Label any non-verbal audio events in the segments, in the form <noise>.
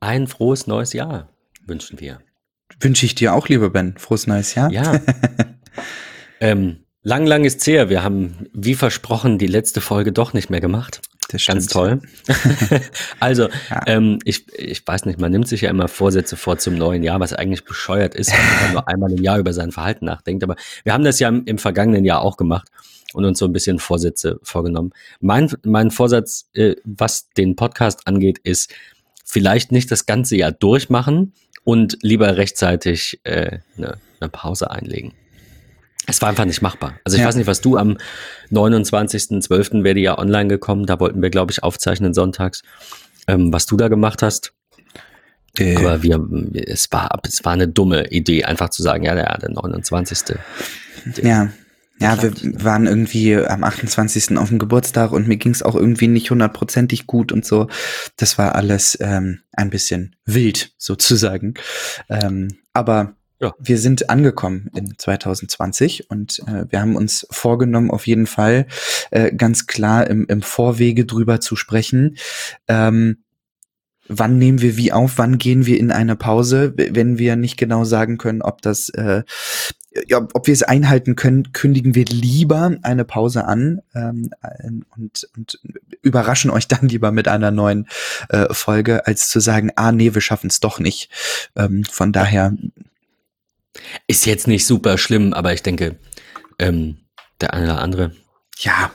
Ein frohes neues Jahr wünschen wir. Wünsche ich dir auch, lieber Ben. Frohes neues Jahr. Ja. <laughs> ähm, lang, lang ist her. Wir haben, wie versprochen, die letzte Folge doch nicht mehr gemacht. Das Ganz stimmt. toll. <laughs> also, Ja. ähm, ich, ich weiß nicht, man nimmt sich ja immer Vorsätze vor zum neuen Jahr, was eigentlich bescheuert ist, wenn man nur einmal im Jahr über sein Verhalten nachdenkt. Aber wir haben das ja im, im vergangenen Jahr auch gemacht und uns so ein bisschen Vorsätze vorgenommen. Mein, mein Vorsatz, äh, was den Podcast angeht, ist vielleicht nicht das ganze Jahr durchmachen und lieber rechtzeitig äh, eine, eine Pause einlegen. Es war einfach nicht machbar. Also ich Ja. weiß nicht, was du am 29.12. wäre ja online gekommen. Da wollten wir, glaube ich, aufzeichnen sonntags, ähm, was du da gemacht hast. Äh, Aber wir, es war, es war eine dumme Idee, einfach zu sagen, ja, der, der 29. ja. Ja, wir waren irgendwie am 28. auf dem Geburtstag und mir ging es auch irgendwie nicht hundertprozentig gut und so. Das war alles ähm, ein bisschen wild, sozusagen. Ähm, aber Ja. wir sind angekommen in 2020 und äh, wir haben uns vorgenommen, auf jeden Fall äh, ganz klar im, im Vorwege drüber zu sprechen. Ähm, wann nehmen wir wie auf, wann gehen wir in eine Pause, wenn wir nicht genau sagen können, ob das, äh, ja, ob wir es einhalten können, kündigen wir lieber eine Pause an ähm, und, und überraschen euch dann lieber mit einer neuen äh, Folge, als zu sagen, ah nee, wir schaffen es doch nicht. Ähm, von daher, Ist jetzt nicht super schlimm, aber ich denke, ähm, der eine oder andere ja,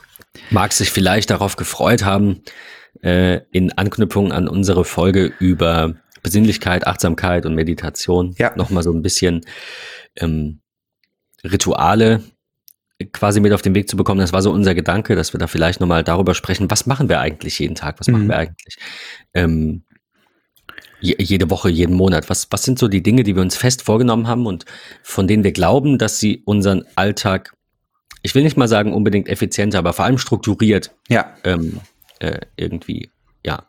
mag sich vielleicht darauf gefreut haben, äh, in Anknüpfung an unsere Folge über Besinnlichkeit, Achtsamkeit und Meditation Ja. nochmal so ein bisschen ähm, Rituale quasi mit auf den Weg zu bekommen. Das war so unser Gedanke, dass wir da vielleicht nochmal darüber sprechen, was machen wir eigentlich jeden Tag, was machen Mhm. wir eigentlich ähm, je, jede Woche, jeden Monat. Was, was sind so die Dinge, die wir uns fest vorgenommen haben und von denen wir glauben, dass sie unseren Alltag, ich will nicht mal sagen unbedingt effizienter, aber vor allem strukturiert ja, ähm, äh, irgendwie, ja.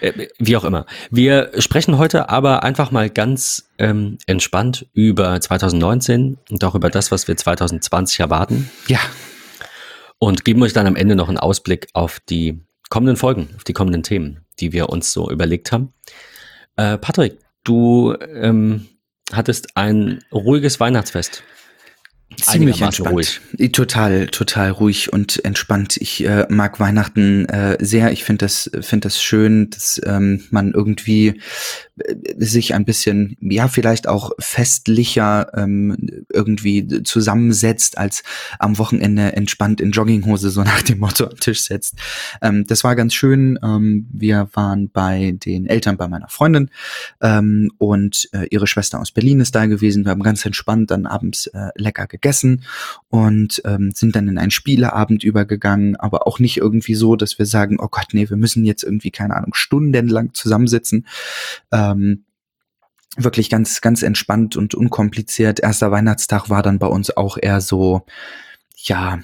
Äh, wie auch immer. Wir sprechen heute aber einfach mal ganz ähm, entspannt über 2019 und auch über das, was wir 2020 erwarten ja, und geben euch dann am Ende noch einen Ausblick auf die kommenden Folgen, auf die kommenden Themen, die wir uns so überlegt haben. Äh, Patrick, du ähm, hattest ein ruhiges Weihnachtsfest. Ziemlich entspannt. Total, total ruhig und entspannt. Ich äh, mag Weihnachten äh, sehr. Ich finde das, finde das schön, dass ähm, man irgendwie äh, sich ein bisschen, ja, vielleicht auch festlicher ähm, irgendwie zusammensetzt, als am Wochenende entspannt in Jogginghose so <laughs> nach dem Motto am Tisch setzt. Ähm, das war ganz schön. Ähm, wir waren bei den Eltern bei meiner Freundin ähm, und äh, ihre Schwester aus Berlin ist da gewesen. Wir haben ganz entspannt dann abends äh, lecker gegessen und ähm, sind dann in einen Spieleabend übergegangen, aber auch nicht irgendwie so, dass wir sagen, oh Gott, nee, wir müssen jetzt irgendwie, keine Ahnung, stundenlang zusammensitzen. Ähm, wirklich ganz, ganz entspannt und unkompliziert. Erster Weihnachtstag war dann bei uns auch eher so, ja,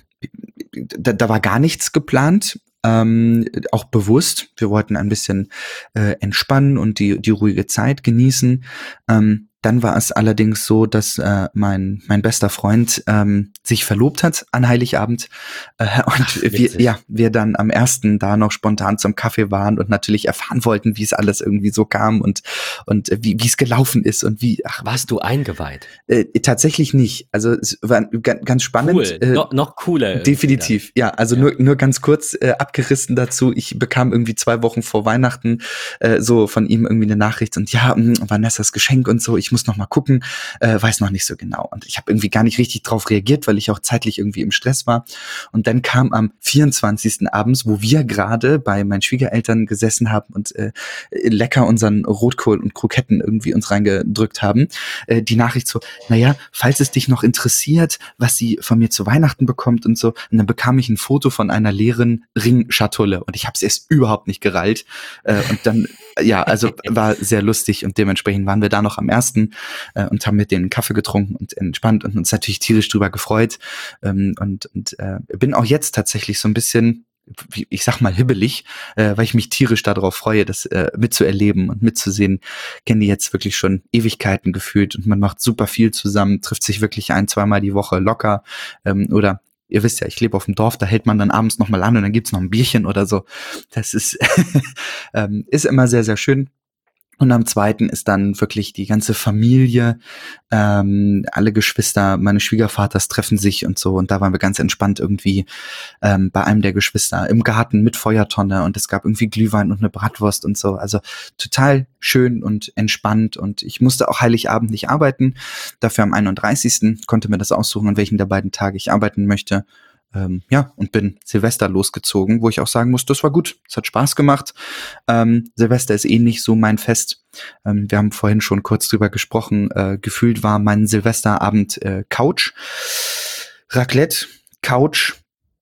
da, da war gar nichts geplant. Ähm, auch bewusst. Wir wollten ein bisschen äh, entspannen und die, die ruhige Zeit genießen. Ähm, dann war es allerdings so, dass äh, mein, mein bester Freund ähm, sich verlobt hat an Heiligabend. Äh, <laughs> und Ach, wir, ja, wir dann am ersten da noch spontan zum Kaffee waren und natürlich erfahren wollten, wie es alles irgendwie so kam und, und äh, wie wie es gelaufen ist und wie, ach, Warst du eingeweiht? äh, tatsächlich nicht. Also es war ga- ganz spannend. Cool. Äh, no, noch cooler. Definitiv, ja. Also Ja. nur nur ganz kurz äh, abgerissen dazu. Ich bekam irgendwie zwei Wochen vor Weihnachten äh, so von ihm irgendwie eine Nachricht und ja, mh, Vanessas Geschenk und so. Ich muss noch mal gucken, äh, weiß noch nicht so genau. Und ich habe irgendwie gar nicht richtig drauf reagiert, weil ich auch zeitlich irgendwie im Stress war. Und dann kam am 24. abends, wo wir gerade bei meinen Schwiegereltern gesessen haben und äh, lecker unseren Rotkohl und Kroketten irgendwie uns reingedrückt haben, äh, die Nachricht so, naja, falls es dich noch interessiert, was sie von mir zu Weihnachten bekommt und so. Und dann bekam ich ein Foto von einer leeren Ringschatulle und ich habe es erst überhaupt nicht gerallt. Äh, und dann, ja, also war sehr lustig und dementsprechend waren wir da noch am ersten äh, und haben mit denen Kaffee getrunken und entspannt und uns natürlich tierisch drüber gefreut. Ähm, und und äh, bin auch jetzt tatsächlich so ein bisschen ich sag mal hibbelig, äh, weil ich mich tierisch darauf freue, das äh, mitzuerleben und mitzusehen. Kenne die jetzt wirklich schon Ewigkeiten gefühlt und man macht super viel zusammen, trifft sich wirklich ein, zweimal die Woche locker ähm, oder Ihr wisst ja, ich lebe auf dem Dorf, da hält man dann abends noch mal an und dann gibt's noch ein Bierchen oder so. Das ist, <laughs> ähm, ist immer sehr, sehr schön. Und am zweiten ist dann wirklich die ganze Familie, ähm, alle Geschwister meine Schwiegervaters treffen sich und so. Und da waren wir ganz entspannt irgendwie ähm, bei einem der Geschwister im Garten mit Feuertonne und es gab irgendwie Glühwein und eine Bratwurst und so. Also total schön und entspannt. Und ich musste auch Heiligabend nicht arbeiten. Dafür am 31. konnte mir das aussuchen, an welchen der beiden Tage ich arbeiten möchte ähm, ja, und bin Silvester losgezogen, wo ich auch sagen muss, das war gut, es hat Spaß gemacht. Ähm, Silvester ist eh nicht so mein Fest. Ähm, wir haben vorhin schon kurz drüber gesprochen. Äh, gefühlt war mein Silvesterabend äh, Couch, Raclette, Couch,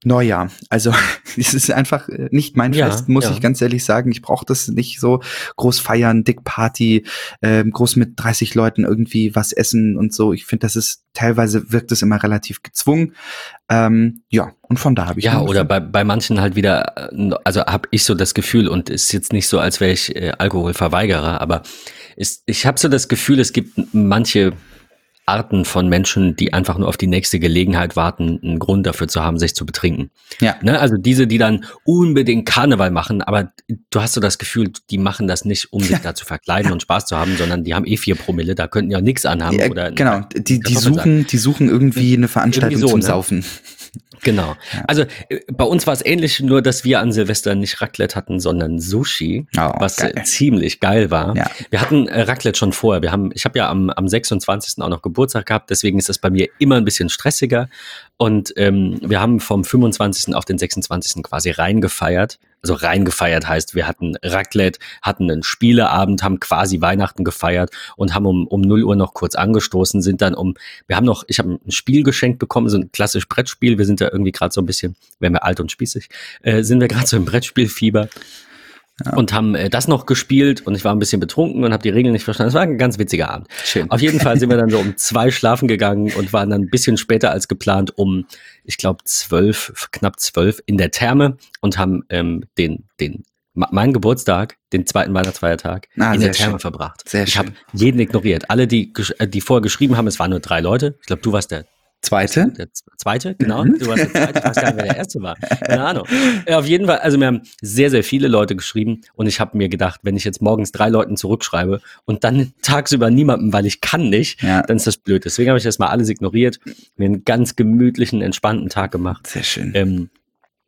Neujahr. Also <laughs> es ist einfach äh, nicht mein ja, Fest, muss ja. ich ganz ehrlich sagen. Ich brauche das nicht so groß feiern, dick Party, äh, groß mit 30 Leuten irgendwie was essen und so. Ich finde, das ist teilweise wirkt es immer relativ gezwungen. Ähm, ja, und von da habe ich ja oder bei, bei manchen halt wieder, äh, also habe ich so das Gefühl und ist jetzt nicht so, als wäre ich äh, Alkoholverweigerer, aber ist, ich habe so das Gefühl, es gibt manche Arten von Menschen, die einfach nur auf die nächste Gelegenheit warten, einen Grund dafür zu haben, sich zu betrinken. Ja. Ne? Also diese, die dann unbedingt Karneval machen, aber du hast so das Gefühl, die machen das nicht, um sich <laughs> da zu verkleiden und Spaß zu haben, sondern die haben eh vier Promille, da könnten ja nichts anhaben. Ja, oder genau, die, die suchen, die suchen irgendwie eine Veranstaltung so, zum ne? Saufen. Genau. Ja. Also äh, bei uns war es ähnlich, nur dass wir an Silvester nicht Raclette hatten, sondern Sushi, oh, was geil. ziemlich geil war. Ja. Wir hatten äh, Raclette schon vorher. Wir haben, ich habe ja am, am 26. auch noch Geburtstag gehabt, deswegen ist das bei mir immer ein bisschen stressiger. Und ähm, wir haben vom 25. auf den 26. quasi reingefeiert. Also reingefeiert heißt, wir hatten Raclette, hatten einen Spieleabend, haben quasi Weihnachten gefeiert und haben um, um 0 Uhr noch kurz angestoßen, sind dann um, wir haben noch, ich habe ein Spiel geschenkt bekommen, so ein klassisches Brettspiel. Wir sind da irgendwie gerade so ein bisschen, wenn wir alt und spießig, äh, sind wir gerade so im Brettspielfieber. Ja. Und haben äh, das noch gespielt und ich war ein bisschen betrunken und habe die Regeln nicht verstanden. Es war ein ganz witziger Abend. Schön. Auf jeden Fall sind wir <laughs> dann so um zwei schlafen gegangen und waren dann ein bisschen später als geplant um, ich glaube, zwölf, knapp zwölf in der Therme und haben ähm, den, den meinen Geburtstag, den zweiten Weihnachtsfeiertag, ah, in der Therme schön. verbracht. Sehr ich habe jeden ignoriert. Alle, die, äh, die vorher geschrieben haben, es waren nur drei Leute. Ich glaube, du warst der Zweite? Der zweite, genau. Mhm. Du warst der zweite. Ich weiß gar nicht, wer der erste war. Keine Ahnung. Ja, auf jeden Fall, also mir haben sehr, sehr viele Leute geschrieben und ich habe mir gedacht, wenn ich jetzt morgens drei Leuten zurückschreibe und dann tagsüber niemandem, weil ich kann nicht, ja. dann ist das blöd. Deswegen habe ich das mal alles ignoriert, mir einen ganz gemütlichen, entspannten Tag gemacht. Sehr schön. Ähm,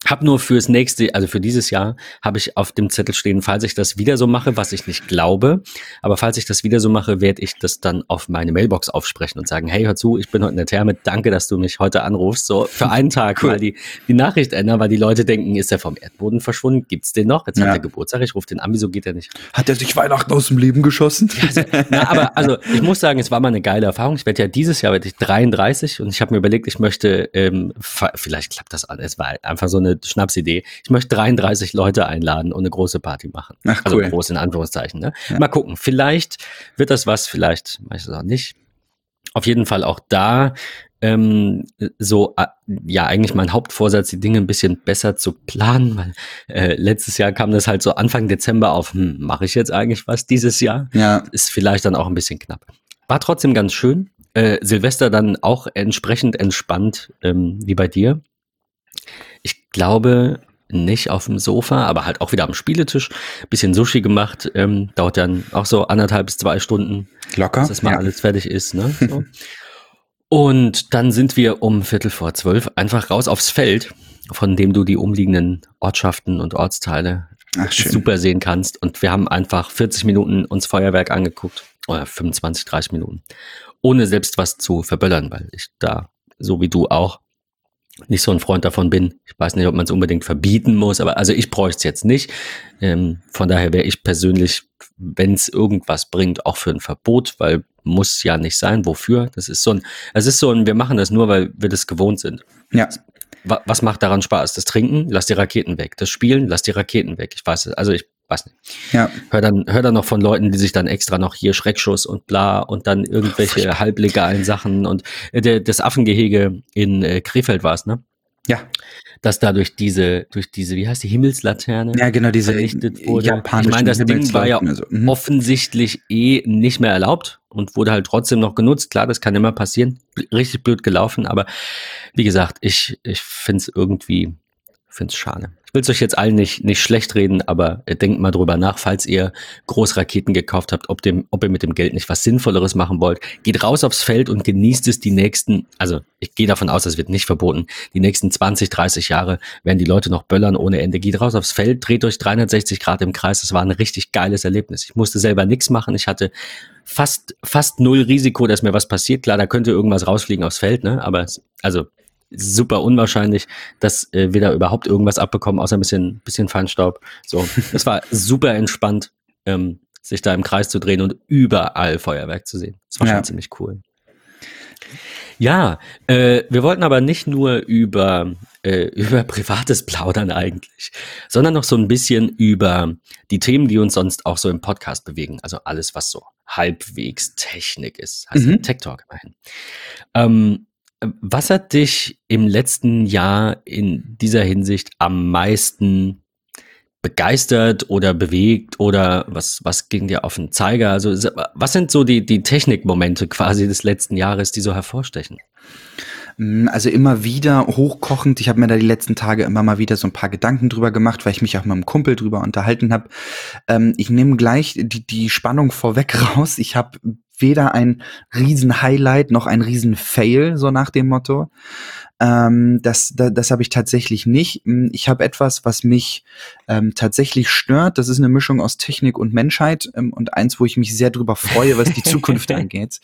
hab nur fürs nächste, also für dieses Jahr, habe ich auf dem Zettel stehen, falls ich das wieder so mache, was ich nicht glaube, aber falls ich das wieder so mache, werde ich das dann auf meine Mailbox aufsprechen und sagen, hey, hör zu, ich bin heute in der Therme, danke, dass du mich heute anrufst, so für einen Tag, cool. weil die, die Nachricht ändern, weil die Leute denken, ist er vom Erdboden verschwunden, gibt's den noch? Jetzt ja. hat er Geburtstag, ich rufe den an, wieso geht er nicht? Hat er sich Weihnachten aus dem Leben geschossen? Ja, also, na, aber also ich muss sagen, es war mal eine geile Erfahrung. Ich werde ja dieses Jahr werde ich 33 und ich habe mir überlegt, ich möchte, ähm, vielleicht klappt das alles, es war einfach so eine Schnapsidee ich möchte 33 Leute einladen und eine große Party machen. Ach, also cool. Also groß in Anführungszeichen. Ne? Ja. Mal gucken. Vielleicht wird das was, vielleicht mache ich das auch nicht. Auf jeden Fall auch da ähm, so, äh, ja, eigentlich mein Hauptvorsatz, die Dinge ein bisschen besser zu planen, weil äh, letztes Jahr kam das halt so Anfang Dezember auf, hm, mache ich jetzt eigentlich was dieses Jahr? Ja. Ist vielleicht dann auch ein bisschen knapp. War trotzdem ganz schön. Äh, Silvester dann auch entsprechend entspannt, ähm, wie bei dir. Ich glaube, nicht auf dem Sofa, aber halt auch wieder am Spieletisch. Bisschen Sushi gemacht, ähm, dauert dann auch so anderthalb bis zwei Stunden. Locker. Bis das mal ja. alles fertig ist. Ne? So. Und dann sind wir um Viertel vor zwölf einfach raus aufs Feld, von dem du die umliegenden Ortschaften und Ortsteile Ach, super sehen kannst. Und wir haben einfach 40 Minuten uns Feuerwerk angeguckt. Oder 25, 30 Minuten. Ohne selbst was zu verböllern, weil ich da, so wie du auch, nicht so ein Freund davon bin. Ich weiß nicht, ob man es unbedingt verbieten muss, aber also ich bräuchte es jetzt nicht. Ähm, von daher wäre ich persönlich, wenn es irgendwas bringt, auch für ein Verbot, weil muss ja nicht sein. Wofür? Das ist so ein, es ist so ein, wir machen das nur, weil wir das gewohnt sind. Ja. Was macht daran Spaß? Das Trinken, lass die Raketen weg. Das Spielen, lass die Raketen weg. Ich weiß es. Also ich weiß nicht. Ja. Hör dann, hör dann noch von Leuten, die sich dann extra noch hier Schreckschuss und bla und dann irgendwelche Ach, halblegalen Sachen und äh, der, das Affengehege in äh, Krefeld war es, ne? Ja. Dass da durch diese, durch diese, wie heißt die Himmelslaterne? Ja, genau, diese vernichtet wurde. Ich meine, das Ding war ja so. mhm. offensichtlich eh nicht mehr erlaubt und wurde halt trotzdem noch genutzt. Klar, das kann immer passieren. Richtig blöd gelaufen, aber wie gesagt, ich, ich finde es irgendwie finde es schade. Ich will es euch jetzt allen nicht, nicht schlecht reden, aber denkt mal drüber nach, falls ihr Großraketen gekauft habt, ob, dem, ob ihr mit dem Geld nicht was Sinnvolleres machen wollt. Geht raus aufs Feld und genießt es die nächsten, also ich gehe davon aus, es wird nicht verboten, die nächsten 20, 30 Jahre werden die Leute noch böllern ohne Ende. Geht raus aufs Feld, dreht euch 360 Grad im Kreis. Das war ein richtig geiles Erlebnis. Ich musste selber nichts machen. Ich hatte fast, fast null Risiko, dass mir was passiert. Klar, da könnte irgendwas rausfliegen aufs Feld, ne? aber also super unwahrscheinlich, dass äh, wir da überhaupt irgendwas abbekommen, außer ein bisschen, bisschen Feinstaub. So, das war super entspannt, ähm, sich da im Kreis zu drehen und überall Feuerwerk zu sehen. Das war ja. schon ziemlich cool. Ja, äh, wir wollten aber nicht nur über, äh, <laughs> über privates Plaudern eigentlich, sondern noch so ein bisschen über die Themen, die uns sonst auch so im Podcast bewegen. Also alles, was so halbwegs Technik ist. Heißt mhm. Tech Talk immerhin. Ähm, was hat dich im letzten Jahr in dieser Hinsicht am meisten begeistert oder bewegt oder was, was ging dir auf den Zeiger? Also, was sind so die, die Technikmomente quasi des letzten Jahres, die so hervorstechen? Mm, also immer wieder hochkochend. Ich habe mir da die letzten Tage immer mal wieder so ein paar Gedanken drüber gemacht, weil ich mich auch mit einem Kumpel drüber unterhalten habe. Ähm, ich nehme gleich die, die Spannung vorweg <laughs> raus. Ich habe weder ein Riesen-Highlight noch ein Riesen-Fail, so nach dem Motto. Ähm, das das, das habe ich tatsächlich nicht. Hm, ich habe etwas, was mich ähm, tatsächlich stört. Das ist eine Mischung aus Technik und Menschheit ähm, und eins, wo ich mich sehr drüber freue, was die Zukunft <laughs> angeht.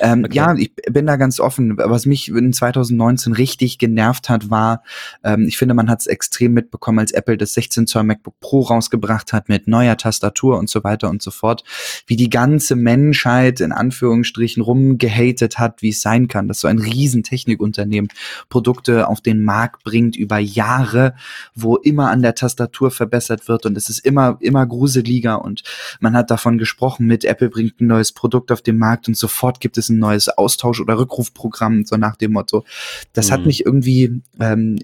Ähm, okay. Ja, ich bin da ganz offen. Was mich in 2019 richtig genervt hat, war, ähm, ich finde, man hat es extrem mitbekommen, als Apple das 16 Zoll MacBook Pro rausgebracht hat mit neuer Tastatur und so weiter und so fort, wie die ganze Menschheit in Anführungsstrichen rumgehatet hat, wie es sein kann, dass so ein riesen Technikunternehmen Produkte auf den Markt bringt über Jahre, wo immer an der Tastatur verbessert wird und es ist immer, immer gruseliger und man hat davon gesprochen mit Apple bringt ein neues Produkt auf den Markt und sofort gibt es ein neues Austausch- oder Rückrufprogramm, so nach dem Motto. Das mhm. hat mich irgendwie ähm,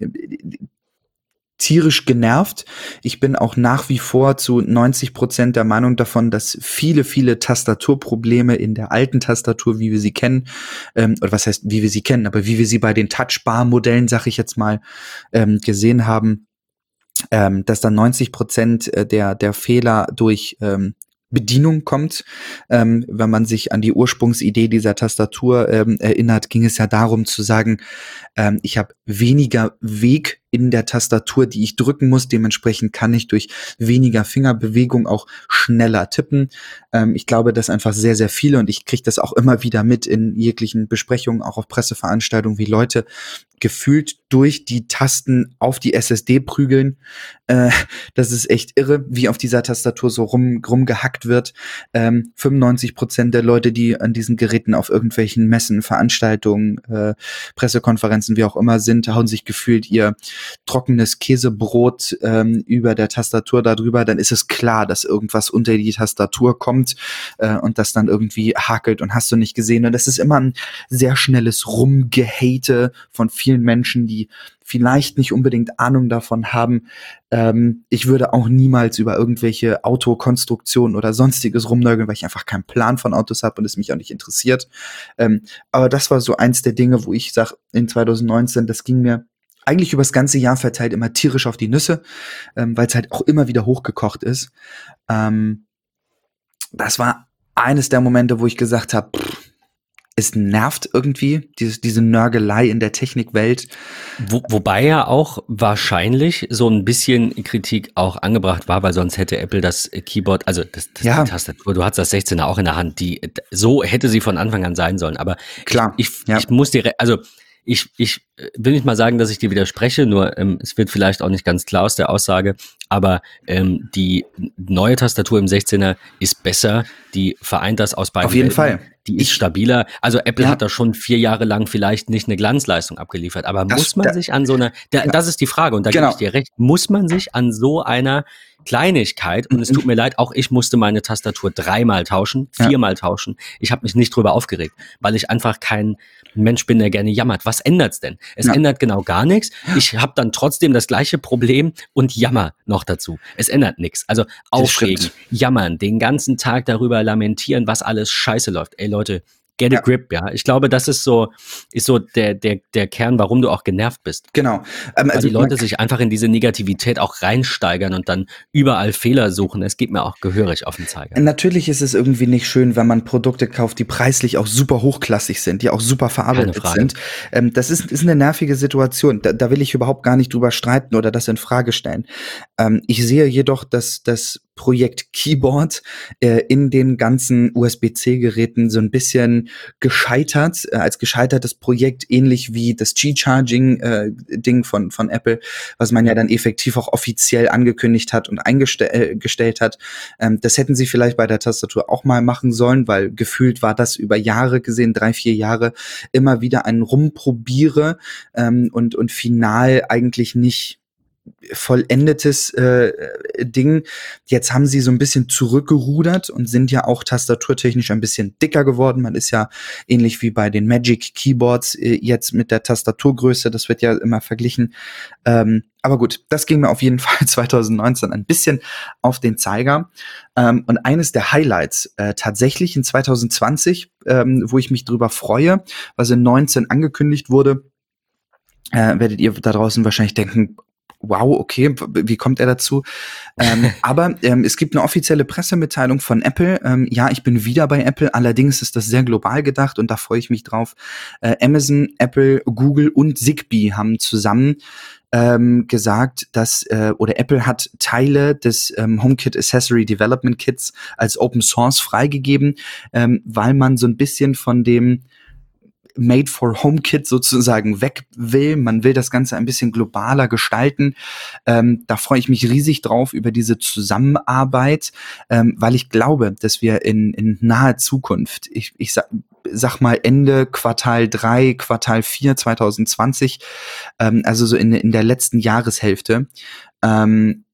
tierisch genervt. Ich bin auch nach wie vor zu 90 Prozent der Meinung davon, dass viele, viele Tastaturprobleme in der alten Tastatur, wie wir sie kennen, ähm, oder was heißt, wie wir sie kennen, aber wie wir sie bei den Touchbar-Modellen, sag ich jetzt mal, ähm, gesehen haben, ähm, dass dann 90 Prozent äh, der, der Fehler durch ähm, Bedienung kommt. Ähm, wenn man sich an die Ursprungsidee dieser Tastatur ähm, erinnert, ging es ja darum zu sagen, ähm, ich habe weniger Weg in der Tastatur, die ich drücken muss. Dementsprechend kann ich durch weniger Fingerbewegung auch schneller tippen. Ähm, ich glaube, dass einfach sehr, sehr viele und ich kriege das auch immer wieder mit in jeglichen Besprechungen, auch auf Presseveranstaltungen, wie Leute gefühlt durch die Tasten auf die SSD prügeln. Äh, das ist echt irre, wie auf dieser Tastatur so rum, rumgehackt wird. Ähm, 95 Prozent der Leute, die an diesen Geräten auf irgendwelchen Messen, Veranstaltungen, äh, Pressekonferenzen, wie auch immer sind, hauen sich gefühlt ihr trockenes Käsebrot ähm, über der Tastatur darüber, dann ist es klar, dass irgendwas unter die Tastatur kommt äh, und das dann irgendwie hakelt und hast du nicht gesehen. Und das ist immer ein sehr schnelles Rumgehate von vielen Menschen, die vielleicht nicht unbedingt Ahnung davon haben. Ähm, ich würde auch niemals über irgendwelche Autokonstruktionen oder sonstiges rumnörgeln, weil ich einfach keinen Plan von Autos habe und es mich auch nicht interessiert. Ähm, aber das war so eins der Dinge, wo ich sage, in 2019, das ging mir eigentlich übers ganze Jahr verteilt immer tierisch auf die Nüsse, ähm, weil es halt auch immer wieder hochgekocht ist. Ähm, das war eines der Momente, wo ich gesagt habe, es nervt irgendwie, diese, diese Nörgelei in der Technikwelt. Wo, wobei ja auch wahrscheinlich so ein bisschen Kritik auch angebracht war, weil sonst hätte Apple das Keyboard, also das, das ja. Tastatur, du hast das 16er auch in der Hand, die so hätte sie von Anfang an sein sollen. Aber klar, ich, ich, ja. ich muss dir, also ich, ich will nicht mal sagen, dass ich dir widerspreche, nur ähm, es wird vielleicht auch nicht ganz klar aus der Aussage, aber ähm, die neue Tastatur im 16er ist besser, die vereint das aus beiden. Auf jeden Welten. Fall. Die ist stabiler. Also Apple ja. hat da schon vier Jahre lang vielleicht nicht eine Glanzleistung abgeliefert, aber das, muss man da, sich an so einer, da, ja. das ist die Frage und da genau. gebe ich dir recht, muss man sich an so einer Kleinigkeit, und es tut mir leid, auch ich musste meine Tastatur dreimal tauschen, viermal ja. tauschen. Ich habe mich nicht drüber aufgeregt, weil ich einfach kein Mensch bin, der gerne jammert. Was ändert's denn? Es ja. ändert genau gar nichts. Ich habe dann trotzdem das gleiche Problem und jammer noch dazu. Es ändert nichts. Also aufregen, jammern, den ganzen Tag darüber lamentieren, was alles scheiße läuft. Ey Leute, get a ja. grip, ja. Ich glaube, das ist so, ist so der, der, der Kern, warum du auch genervt bist. Genau. Ähm, also Weil die Leute sich einfach in diese Negativität auch reinsteigern und dann überall Fehler suchen. Es geht mir auch gehörig auf den Zeiger. Natürlich ist es irgendwie nicht schön, wenn man Produkte kauft, die preislich auch super hochklassig sind, die auch super verarbeitet sind. Ähm, das ist, ist eine nervige Situation. Da, da will ich überhaupt gar nicht drüber streiten oder das in Frage stellen. Ähm, ich sehe jedoch, dass das Projekt Keyboard äh, in den ganzen USB-C-Geräten so ein bisschen gescheitert, äh, als gescheitertes Projekt, ähnlich wie das G-Charging-Ding äh, von, von Apple, was man ja dann effektiv auch offiziell angekündigt hat und eingestellt äh, hat. Ähm, das hätten sie vielleicht bei der Tastatur auch mal machen sollen, weil gefühlt war das über Jahre gesehen, drei, vier Jahre, immer wieder ein Rumprobiere ähm, und, und final eigentlich nicht vollendetes äh, Ding. Jetzt haben sie so ein bisschen zurückgerudert und sind ja auch tastaturtechnisch ein bisschen dicker geworden. Man ist ja ähnlich wie bei den Magic Keyboards äh, jetzt mit der Tastaturgröße. Das wird ja immer verglichen. Ähm, aber gut, das ging mir auf jeden <laughs> Fall 2019 ein bisschen auf den Zeiger. Ähm, und eines der Highlights äh, tatsächlich in 2020, ähm, wo ich mich drüber freue, was in 19 angekündigt wurde, äh, werdet ihr da draußen wahrscheinlich denken, wow, okay, wie kommt er dazu? ähm, <laughs> aber ähm, es gibt eine offizielle Pressemitteilung von Apple. Ähm, ja, ich bin wieder bei Apple. Allerdings ist das sehr global gedacht und da freue ich mich drauf. Äh, Amazon, Apple, Google und Zigbee haben zusammen ähm, gesagt, dass äh, oder Apple hat Teile des ähm, HomeKit Accessory Development Kits als Open Source freigegeben, ähm, weil man so ein bisschen von dem Made for Home Kit sozusagen weg will. Man will das Ganze ein bisschen globaler gestalten. Ähm, da freue ich mich riesig drauf über diese Zusammenarbeit, ähm, weil ich glaube, dass wir in, in naher Zukunft, ich, ich sag, sag mal Ende Quartal 3, Quartal 4 2020, ähm, also so in, in der letzten Jahreshälfte, ähm,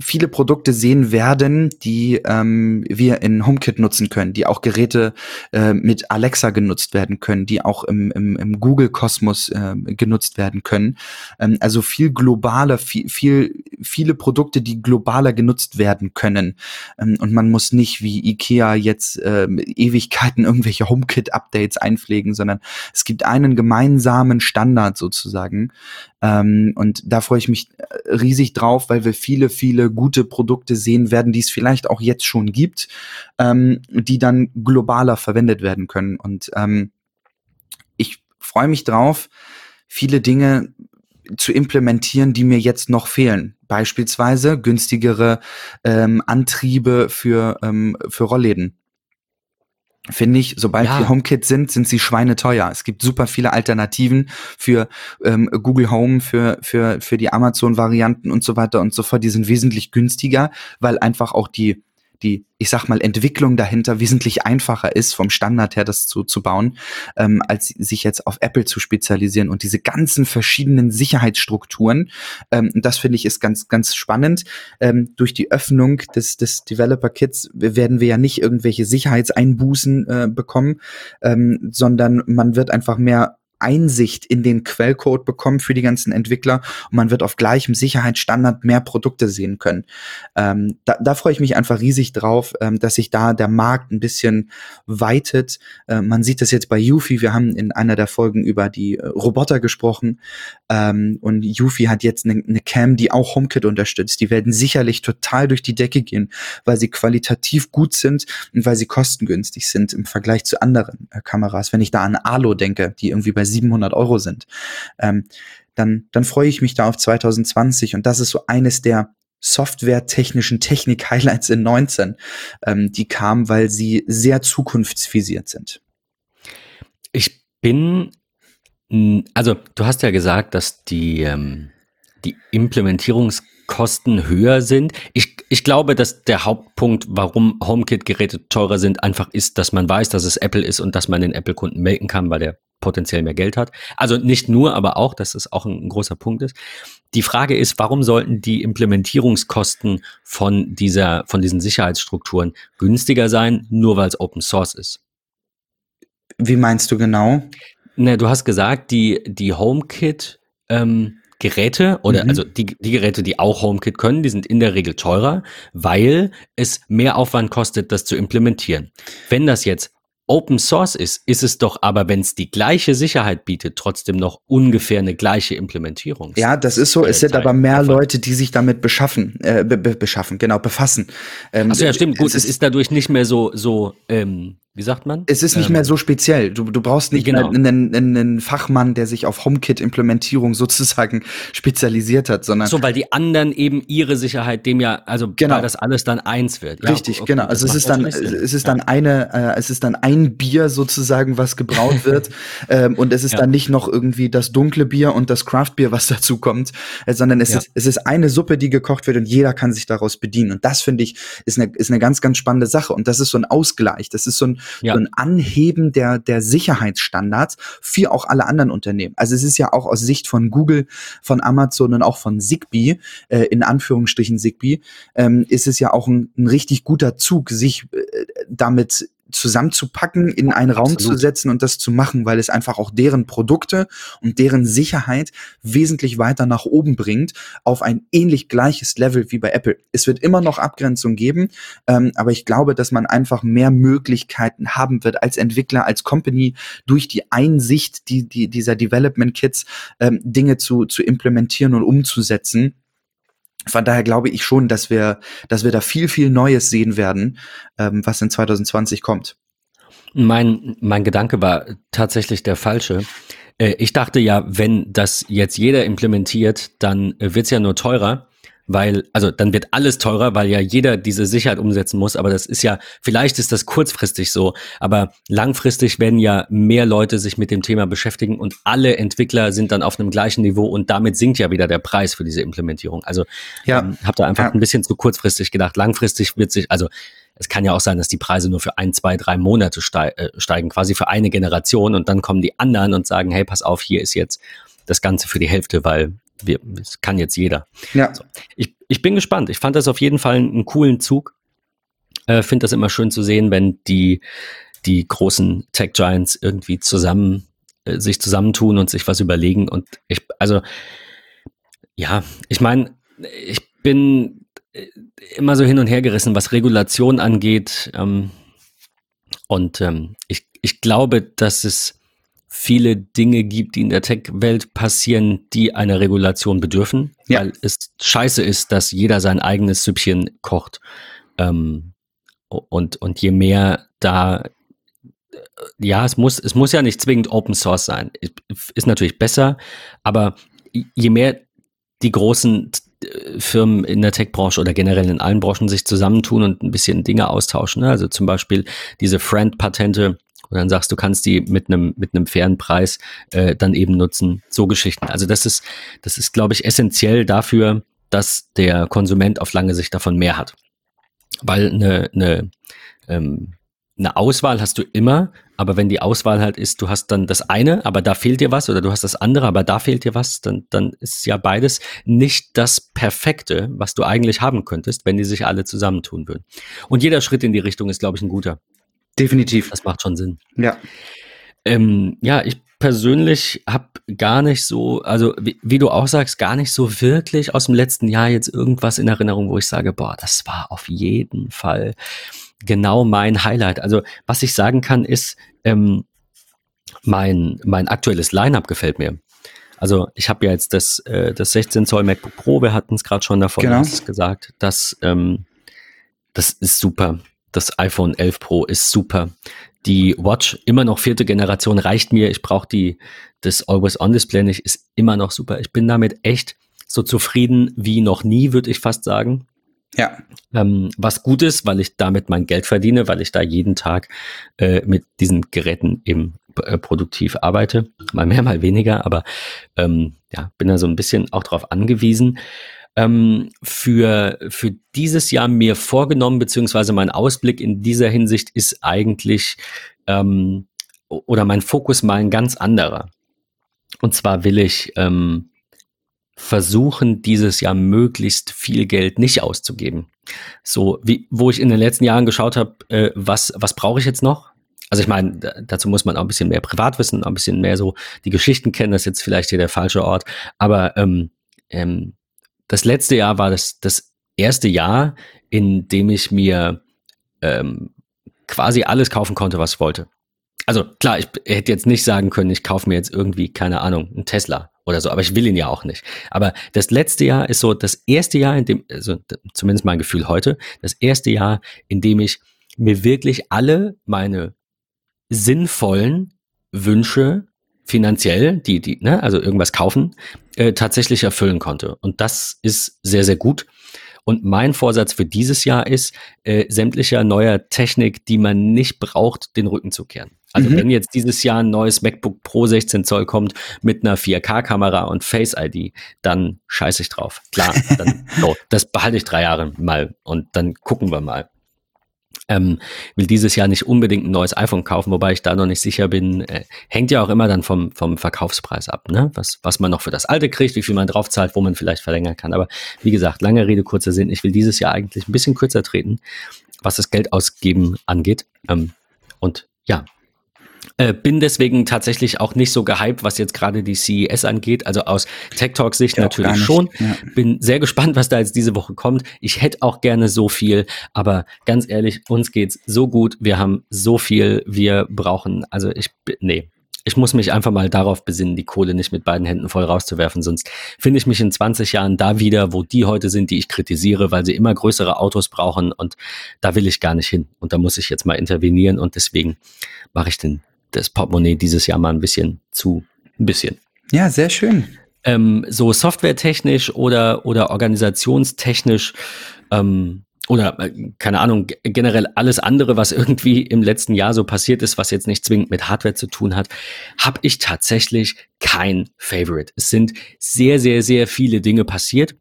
viele Produkte sehen werden, die ähm, wir in HomeKit nutzen können, die auch Geräte äh, mit Alexa genutzt werden können, die auch im, im, im Google-Kosmos äh, genutzt werden können. Ähm, also viel globaler, viel, viel, viele Produkte, die globaler genutzt werden können. Ähm, und man muss nicht wie IKEA jetzt äh, Ewigkeiten <laughs> irgendwelche HomeKit-Updates einpflegen, sondern es gibt einen gemeinsamen Standard sozusagen, ähm, und da freue ich mich äh, riesig drauf, weil wir viele, viele gute Produkte sehen werden, die es vielleicht auch jetzt schon gibt, ähm, die dann globaler verwendet werden können. Und ähm, ich freue mich drauf, viele Dinge zu implementieren, die mir jetzt noch fehlen. Beispielsweise günstigere ähm, Antriebe für, ähm, für Rollläden finde ich, sobald ja. wir HomeKit sind, sind sie schweineteuer. Es gibt super viele Alternativen für ähm, Google Home, für, für, für die Amazon-Varianten und so weiter und so fort. Die sind wesentlich günstiger, weil einfach auch die die, ich sag mal, Entwicklung dahinter wesentlich einfacher ist, vom Standard her das zu, zu bauen, ähm, als sich jetzt auf Apple zu spezialisieren und diese ganzen verschiedenen Sicherheitsstrukturen. Ähm, das finde ich ist ganz, ganz spannend. Ähm, durch die Öffnung des, des Developer Kits werden wir ja nicht irgendwelche Sicherheitseinbußen äh, bekommen, ähm, sondern man wird einfach mehr Einsicht in den Quellcode bekommen für die ganzen Entwickler und man wird auf gleichem Sicherheitsstandard mehr Produkte sehen können. Ähm, da, da freue ich mich einfach riesig drauf, ähm, dass sich da der Markt ein bisschen weitet. Äh, man sieht das jetzt bei Yuffie. Wir haben in einer der Folgen über die äh, Roboter gesprochen ähm, und Yuffie hat jetzt eine ne Cam, die auch HomeKit unterstützt. Die werden sicherlich total durch die Decke gehen, weil sie qualitativ gut sind und weil sie kostengünstig sind im Vergleich zu anderen äh, Kameras. Wenn ich da an Alo denke, die irgendwie bei 700 Euro sind, ähm, dann, dann freue ich mich da auf 2020 und das ist so eines der softwaretechnischen Technik-Highlights in 19, ähm, die kamen, weil sie sehr zukunftsvisiert sind. Ich bin, also du hast ja gesagt, dass die, ähm, die Implementierungskosten höher sind. Ich, ich glaube, dass der Hauptpunkt, warum HomeKit-Geräte teurer sind, einfach ist, dass man weiß, dass es Apple ist und dass man den Apple-Kunden melken kann, weil der potenziell mehr Geld hat. Also nicht nur, aber auch, dass es auch ein, ein großer Punkt ist. Die Frage ist, warum sollten die Implementierungskosten von dieser, von diesen Sicherheitsstrukturen günstiger sein, nur weil es Open Source ist? Wie meinst du genau? Ne, du hast gesagt, die, die HomeKit, ähm, Geräte oder mhm. also die, die Geräte, die auch HomeKit können, die sind in der Regel teurer, weil es mehr Aufwand kostet, das zu implementieren. Wenn das jetzt Open Source ist, ist es doch aber, wenn es die gleiche Sicherheit bietet, trotzdem noch ungefähr eine gleiche Implementierung. Ja, das ist so. Es sind aber mehr Leute, die sich damit beschaffen, äh, be beschaffen, genau, befassen. Ähm, Achso, ja, stimmt. Gut, es ist, es ist dadurch nicht mehr so, so ähm, wie sagt man? Es ist nicht ähm, mehr so speziell. Du, du brauchst nicht genau. einen, einen, Fachmann, der sich auf HomeKit-Implementierung sozusagen <laughs> spezialisiert hat, sondern. So, weil die anderen eben ihre Sicherheit dem ja, also genau. weil das alles dann eins wird. Ja, Richtig, okay, genau. Also es ist dann, es ist dann eine, äh, es ist dann ein Bier sozusagen, was gebraut wird. <laughs> ähm, und es ist ja. dann nicht noch irgendwie das dunkle Bier und das Craft-Bier, was <laughs> dazu kommt, äh, sondern es, ja. ist, es ist eine Suppe, die gekocht wird und jeder kann sich daraus bedienen. Und das finde ich, ist eine, ist eine ganz, ganz spannende Sache. Und das ist so ein Ausgleich. Das ist so ein, ja. so ein Anheben der, der Sicherheitsstandards für auch alle anderen Unternehmen. Also es ist ja auch aus Sicht von Google, von Amazon und auch von Zigbee, äh, in Anführungsstrichen Zigbee, ähm, ist es ja auch ein, ein richtig guter Zug, sich äh, damit zusammenzupacken, in einen Raum Absolut. zu setzen und das zu machen, weil es einfach auch deren Produkte und deren Sicherheit wesentlich weiter nach oben bringt, auf ein ähnlich gleiches Level wie bei Apple. Es wird immer noch Abgrenzung geben, ähm, aber ich glaube, dass man einfach mehr Möglichkeiten haben wird als Entwickler, als Company durch die Einsicht die, die, dieser Development Kits ähm, Dinge zu, zu implementieren und umzusetzen von daher glaube ich schon, dass wir, dass wir da viel, viel Neues sehen werden, ähm, was in 2020 kommt. Mein, mein Gedanke war tatsächlich der falsche. Äh, ich dachte ja, wenn das jetzt jeder implementiert, dann wird es ja nur teurer weil, also dann wird alles teurer, weil ja jeder diese Sicherheit umsetzen muss, aber das ist ja, vielleicht ist das kurzfristig so, aber langfristig werden ja mehr Leute sich mit dem Thema beschäftigen und alle Entwickler sind dann auf einem gleichen Niveau und damit sinkt ja wieder der Preis für diese Implementierung. Also ja. ähm, habe da einfach ja. ein bisschen zu kurzfristig gedacht. Langfristig wird sich, also es kann ja auch sein, dass die Preise nur für ein, zwei, drei Monate äh, steigen, quasi für eine Generation und dann kommen die anderen und sagen, hey, pass auf, hier ist jetzt das Ganze für die Hälfte, weil wir, das kann jetzt jeder. Ja. So. Ich, ich bin gespannt. Ich fand das auf jeden Fall einen, einen coolen Zug. Äh, Finde das immer schön zu sehen, wenn die, die großen Tech Giants irgendwie zusammen äh, sich zusammentun und sich was überlegen. Und ich, also, ja, ich meine, ich bin äh, immer so hin und her gerissen, was Regulation angeht. Ähm, und ähm, ich, ich glaube, dass es viele Dinge gibt, die in der Tech-Welt passieren, die einer Regulation bedürfen, ja. weil es scheiße ist, dass jeder sein eigenes Süppchen kocht. Ähm, und, und je mehr da, ja, es muss, es muss ja nicht zwingend Open Source sein. Ist natürlich besser, aber je mehr die großen äh, Firmen in der Tech-Branche oder generell in allen Branchen sich zusammentun und ein bisschen Dinge austauschen. Ne? Also zum Beispiel diese Friend-Patente, und dann sagst du, kannst die mit einem mit einem fairen Preis äh, dann eben nutzen. So Geschichten. Also das ist das ist, glaube ich, essentiell dafür, dass der Konsument auf lange Sicht davon mehr hat, weil eine eine ähm, eine Auswahl hast du immer, aber wenn die Auswahl halt ist, du hast dann das eine, aber da fehlt dir was, oder du hast das andere, aber da fehlt dir was, dann, dann ist ja beides nicht das Perfekte, was du eigentlich haben könntest, wenn die sich alle zusammentun würden. Und jeder Schritt in die Richtung ist, glaube ich, ein guter. Definitiv. Das macht schon Sinn. Ja. Ähm, ja, ich persönlich habe gar nicht so, also wie, wie, du auch sagst, gar nicht so wirklich aus dem letzten Jahr jetzt irgendwas in Erinnerung, wo ich sage, boah, das war auf jeden Fall genau mein Highlight. Also was ich sagen kann, ist, ähm, mein, mein aktuelles Line-up gefällt mir. Also ich habe ja jetzt das, äh, das 16 Zoll MacBook Pro, wir hatten es gerade schon davon genau. gesagt, das, ähm, das ist super. Das iPhone 11 Pro ist super. Die Watch, immer noch vierte Generation, reicht mir. Ich brauche die, das Always-On-Display nicht, ist immer noch super. Ich bin damit echt so zufrieden wie noch nie, würde ich fast sagen. Ja. Ähm, was gut ist, weil ich damit mein Geld verdiene, weil ich da jeden Tag äh, mit diesen Geräten eben äh, produktiv arbeite. Mal mehr, mal weniger, aber ähm, ja, bin da so ein bisschen auch drauf angewiesen ähm, für, für dieses Jahr mir vorgenommen, beziehungsweise mein Ausblick in dieser Hinsicht ist eigentlich, ähm, oder mein Fokus mal ein ganz anderer. Und zwar will ich ähm, versuchen, dieses Jahr möglichst viel Geld nicht auszugeben. So, wie, wo ich in den letzten Jahren geschaut habe, äh, was, was brauche ich jetzt noch? Also ich meine, dazu muss man auch ein bisschen mehr Privatwissen, ein bisschen mehr so die Geschichten kennen, das ist jetzt vielleicht hier der falsche Ort, aber ähm, ähm, das letzte Jahr war das, das erste Jahr, in dem ich mir ähm, quasi alles kaufen konnte, was ich wollte. also klar, ich hätte jetzt nicht sagen können, ich kaufe mir jetzt irgendwie, keine Ahnung, einen Tesla oder so, aber ich will ihn ja auch nicht. Aber das letzte Jahr ist so das erste Jahr, in dem, also zumindest mein Gefühl heute, das erste Jahr, in dem ich mir wirklich alle meine sinnvollen Wünsche finanziell, die, die, ne, also irgendwas kaufen, äh, tatsächlich erfüllen konnte. Und das ist sehr, sehr gut. Und mein Vorsatz für dieses Jahr ist, äh, sämtlicher neuer Technik, die man nicht braucht, den Rücken zu kehren. Also mhm. wenn jetzt dieses Jahr ein neues MacBook Pro 16 Zoll kommt mit einer 4K-Kamera und Face ID, dann scheiße ich drauf. Klar, dann, <laughs> so, das behalte ich drei Jahre mal und dann gucken wir mal. Ähm, will dieses Jahr nicht unbedingt ein neues iPhone kaufen, wobei ich da noch nicht sicher bin. Äh, hängt ja auch immer dann vom, vom Verkaufspreis ab, ne? Was, was man noch für das alte kriegt, wie viel man drauf zahlt, wo man vielleicht verlängern kann. Aber wie gesagt, lange Rede, kurzer Sinn. Ich will dieses Jahr eigentlich ein bisschen kürzer treten, was das Geld ausgeben angeht. Ähm, und ja, äh, bin deswegen tatsächlich auch nicht so gehypt, was jetzt gerade die CES angeht. Also aus Tech Talk Sicht ja, natürlich schon. Ja. Bin sehr gespannt, was da jetzt diese Woche kommt. Ich hätte auch gerne so viel, aber ganz ehrlich, uns geht's so gut. Wir haben so viel, wir brauchen, also ich, nee, ich muss mich einfach mal darauf besinnen, die Kohle nicht mit beiden Händen voll rauszuwerfen, sonst finde ich mich in 20 Jahren da wieder, wo die heute sind, die ich kritisiere, weil sie immer größere Autos brauchen und da will ich gar nicht hin. Und da muss ich jetzt mal intervenieren und deswegen mache ich den das Portemonnaie dieses Jahr mal ein bisschen zu, ein bisschen. Ja, sehr schön. Ähm, so softwaretechnisch oder, oder organisationstechnisch ähm, oder äh, keine Ahnung, generell alles andere, was irgendwie im letzten Jahr so passiert ist, was jetzt nicht zwingend mit Hardware zu tun hat, habe ich tatsächlich kein Favorite. Es sind sehr, sehr, sehr viele Dinge passiert.